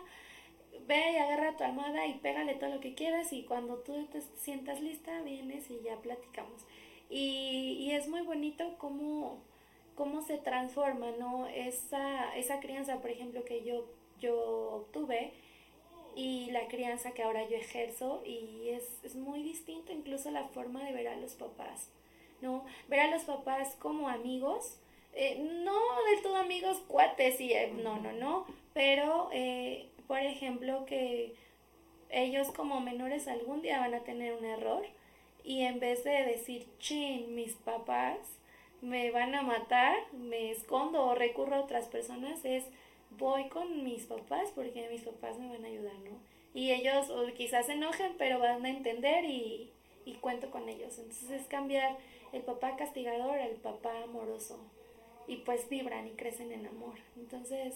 ve y agarra tu almohada y pégale todo lo que quieras. Y cuando tú te sientas lista, vienes y ya platicamos. Y, y es muy bonito cómo, cómo se transforma, ¿no? Esa, esa crianza, por ejemplo, que yo, yo obtuve y la crianza que ahora yo ejerzo y es, es muy distinto incluso la forma de ver a los papás, ¿no? Ver a los papás como amigos, eh, no del todo amigos, cuates y eh, no, no, no, pero eh, por ejemplo que ellos como menores algún día van a tener un error y en vez de decir, chin, mis papás me van a matar, me escondo o recurro a otras personas, es voy con mis papás porque mis papás me van a ayudar, ¿no? Y ellos o quizás se enojen, pero van a entender y, y cuento con ellos. Entonces es cambiar el papá castigador al papá amoroso. Y pues vibran y crecen en amor. Entonces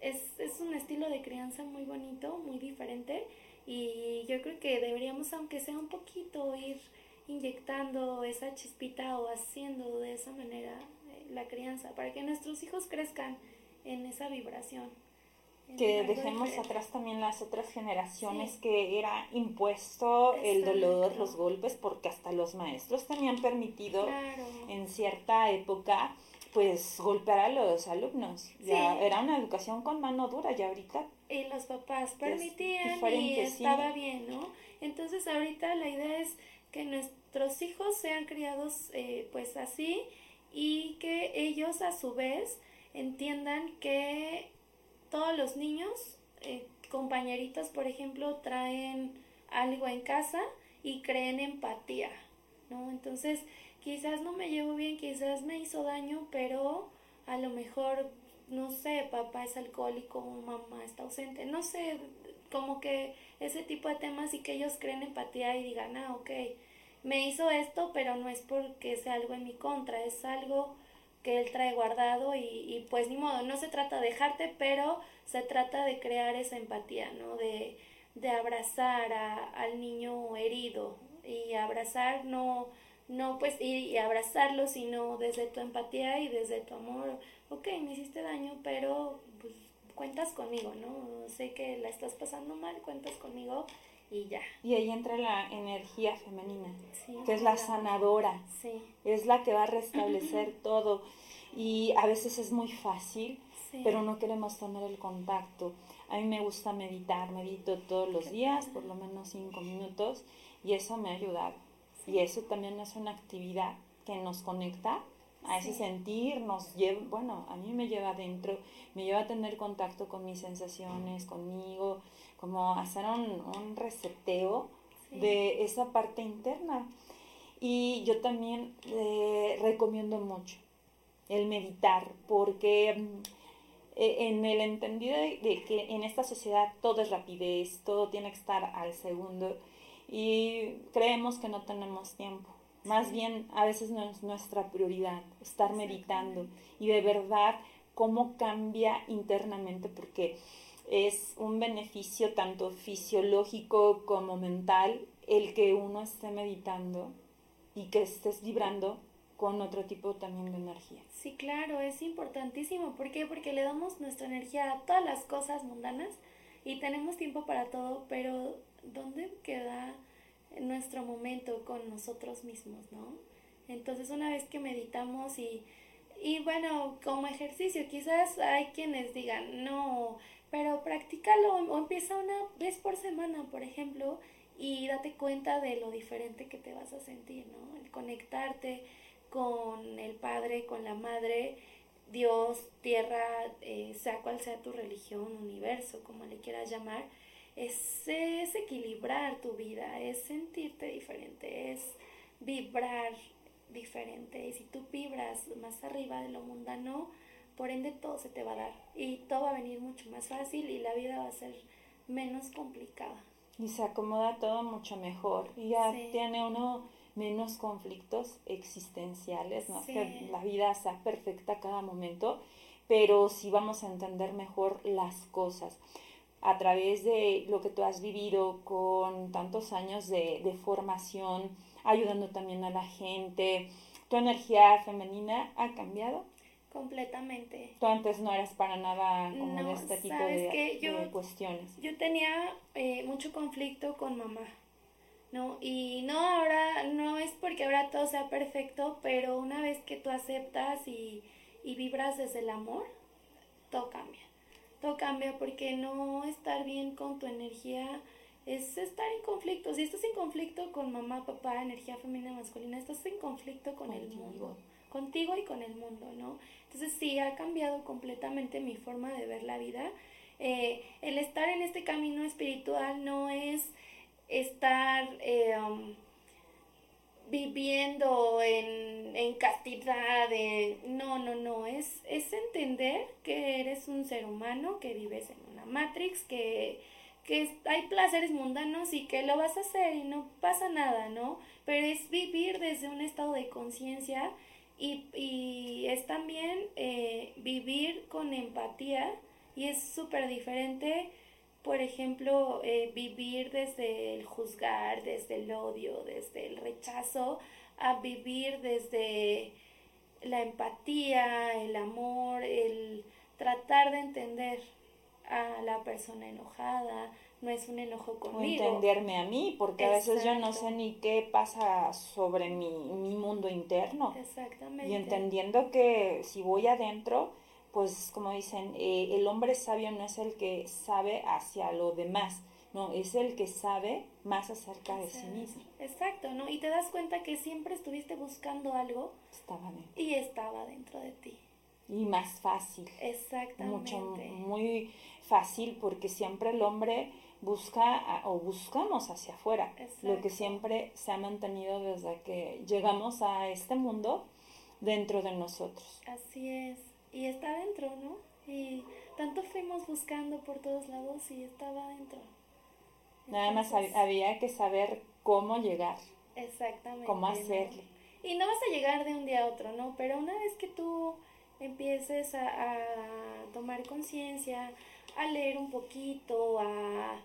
es, es un estilo de crianza muy bonito, muy diferente. Y yo creo que deberíamos, aunque sea un poquito, ir inyectando esa chispita o haciendo de esa manera eh, la crianza para que nuestros hijos crezcan en esa vibración. en que dejemos diferente. atrás también las otras generaciones Sí. que era impuesto el Exacto. dolor, los golpes, porque hasta los maestros tenían permitido Claro. en cierta época pues golpear a los alumnos. Ya Sí. era una educación con mano dura y ahorita y los papás permitían y diferente, sí. estaba bien, ¿no? Entonces ahorita la idea es que nuestros hijos sean criados eh, pues así y que ellos a su vez entiendan que todos los niños, eh, compañeritos por ejemplo, traen algo en casa y creen empatía, ¿no? Entonces quizás no me llevo bien, quizás me hizo daño, pero a lo mejor, no sé, papá es alcohólico, mamá está ausente, no sé, como que ese tipo de temas y que ellos creen empatía y digan, ah, ok, me hizo esto, pero no es porque sea algo en mi contra, es algo que él trae guardado y, y pues ni modo, no se trata de dejarte, pero se trata de crear esa empatía, ¿no? De, de abrazar a, al niño herido y abrazar no no pues y, abrazarlo sino desde tu empatía y desde tu amor ok me hiciste daño pero cuentas conmigo no sé que la estás pasando mal cuentas conmigo y ya. Y ahí entra la energía femenina, Sí, que es la sanadora, sí. Es la que va a restablecer todo. Y a veces es muy fácil, sí. pero no queremos tener el contacto. A mí me gusta meditar, medito todos los días, por lo menos cinco minutos, y eso me ha ayudado. Y eso también es una actividad que nos conecta a ese sentir, nos lleva, bueno, a mí me lleva adentro, me lleva a tener contacto con mis sensaciones, conmigo, como hacer un, un reseteo Sí. de esa parte interna. Y yo también eh, recomiendo mucho el meditar, porque mm, eh, en el entendido de, de que en esta sociedad todo es rapidez, todo tiene que estar al segundo y creemos que no tenemos tiempo. Más Sí. bien, a veces no es nuestra prioridad estar meditando y de verdad cómo cambia internamente, porque es un beneficio tanto fisiológico como mental el que uno esté meditando y que estés vibrando con otro tipo también de energía. Sí, claro, es importantísimo. ¿Por qué? Porque le damos nuestra energía a todas las cosas mundanas y tenemos tiempo para todo, pero ¿dónde queda nuestro momento con nosotros mismos, no? Entonces, una vez que meditamos y, y bueno, como ejercicio, quizás hay quienes digan, no, pero practícalo o empieza una vez por semana, por ejemplo, y date cuenta de lo diferente que te vas a sentir, ¿no? El conectarte con el Padre, con la Madre, Dios, tierra, eh, sea cual sea tu religión, universo, como le quieras llamar, es, es equilibrar tu vida, es sentirte diferente, es vibrar diferente. Y si tú vibras más arriba de lo mundano, por ende todo se te va a dar y todo va a venir mucho más fácil y la vida va a ser menos complicada. Y se acomoda todo mucho mejor. Y ya Sí. tiene uno menos conflictos existenciales, no Sí. que la vida sea perfecta a cada momento, pero sí vamos a entender mejor las cosas a través de lo que tú has vivido con tantos años de, de formación, ayudando también a la gente. ¿Tu energía femenina ha cambiado? Completamente. Tú antes no eras para nada como No, de este tipo ¿sabes de, qué? Yo- de cuestiones. Yo tenía eh, mucho conflicto con mamá, ¿no? Y no ahora, no es porque ahora todo sea perfecto, pero una vez que tú aceptas y, y vibras desde el amor, todo cambia. Todo cambia porque no estar bien con tu energía es estar en conflicto. Si estás en conflicto con mamá, papá, energía femenina, masculina, estás en conflicto con el mundo. Contigo y con el mundo, ¿no? Entonces sí, ha cambiado completamente mi forma de ver la vida. Eh, el estar en este camino espiritual no es estar eh, um, viviendo en, en castidad, en- no, no, no, es, es entender que eres un ser humano, que vives en una matrix, que, que hay placeres mundanos y que lo vas a hacer y no pasa nada, ¿no? Pero es vivir desde un estado de conciencia y, y es también eh, vivir con empatía y es súper diferente, por ejemplo, eh, vivir desde el juzgar, desde el odio, desde el rechazo, a vivir desde la empatía, el amor, el tratar de entender a la persona enojada, no es un enojo O conmigo. entenderme a mí, porque a veces yo no sé ni qué pasa sobre mi, mi mundo interno. Exactamente. Y entendiendo que si voy adentro, pues como dicen, eh, el hombre sabio no es el que sabe hacia lo demás, no, es el que sabe más acerca de sí mismo. Exacto, ¿no? Y te das cuenta que siempre estuviste buscando algo Estaba dentro. y estaba dentro de ti. Y más fácil. Exactamente. mucho muy fácil porque siempre el hombre busca o buscamos hacia afuera, lo que siempre se ha mantenido desde que llegamos a este mundo dentro de nosotros. Así es. Y está dentro, ¿no? Y tanto fuimos buscando por todos lados y estaba dentro. Nada más había que saber cómo llegar, Exactamente. cómo ¿no? hacerle. Y no vas a llegar de un día a otro, ¿no? Pero una vez que tú empieces a, a tomar conciencia, a leer un poquito, a,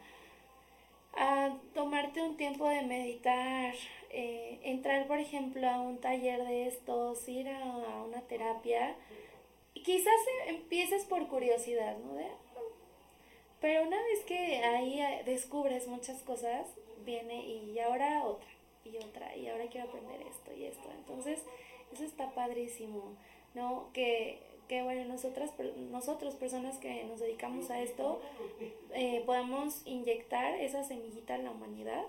a tomarte un tiempo de meditar, eh, entrar, por ejemplo, a un taller de estos, ir a, a una terapia, quizás eh, empieces por curiosidad, ¿no? De, pero una vez que ahí eh, descubres muchas cosas, viene y ahora otra, y otra, y ahora quiero aprender esto y esto. Entonces, eso está padrísimo, ¿no? Que, que bueno, nosotras, nosotros, personas que nos dedicamos a esto, eh, podamos inyectar esa semillita a la humanidad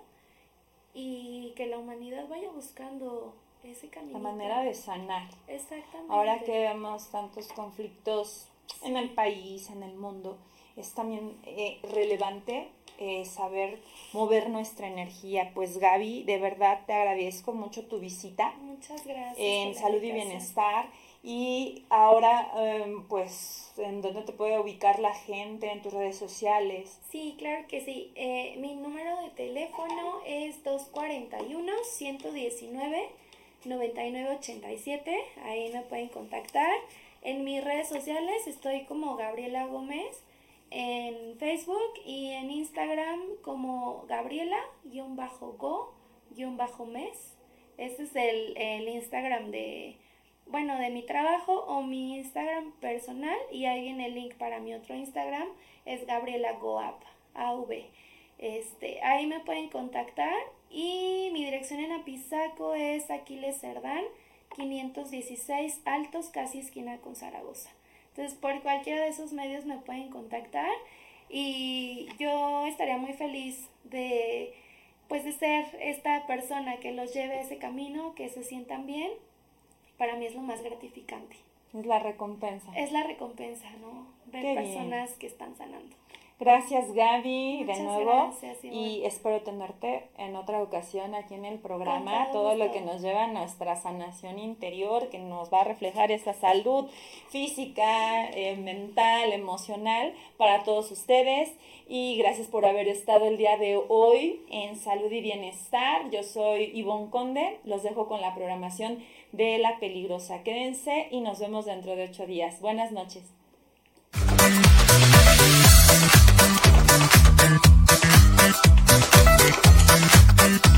y que la humanidad vaya buscando ese. La manera de sanar. Exactamente. Ahora que vemos tantos conflictos en el país, en el mundo, es también eh, relevante eh, saber mover nuestra energía. Pues Gaby, de verdad te agradezco mucho tu visita Muchas gracias. en Salud y. Bienestar. Y ahora, em, pues, ¿en dónde te puede ubicar la gente? En tus redes sociales. Sí, claro que sí. Eh, mi número de teléfono es 241-119-9987. Ahí me pueden contactar. En mis redes sociales estoy como Gabriela Gómez. En Facebook y en Instagram como Gabriela-go-mes. Este es el, el Instagram de, bueno, de mi trabajo o mi Instagram personal y ahí viene el link para mi otro Instagram, es Gabriela Goap, AV. Este, ahí me pueden contactar y mi dirección en Apizaco es Aquiles Cerdán, 516 Altos, casi esquina con Zaragoza. Entonces, por cualquiera de esos medios me pueden contactar y yo estaría muy feliz de pues de ser esta persona que los lleve a ese camino, que se sientan bien, para mí es lo más gratificante. Es la recompensa. Es la recompensa, ¿no? Ver Qué bien. personas que están sanando. Gracias Gaby Muchas de nuevo gracias, y espero tenerte en otra ocasión aquí en el programa, todo todo lo que nos lleva a nuestra sanación interior, que nos va a reflejar esa salud física, eh, mental, emocional para todos ustedes y gracias por haber estado el día de hoy en Salud y Bienestar. Yo soy Ivonne Conde, los dejo con la programación de La Peligrosa. Quédense y nos vemos dentro de ocho días. Buenas noches. Bye.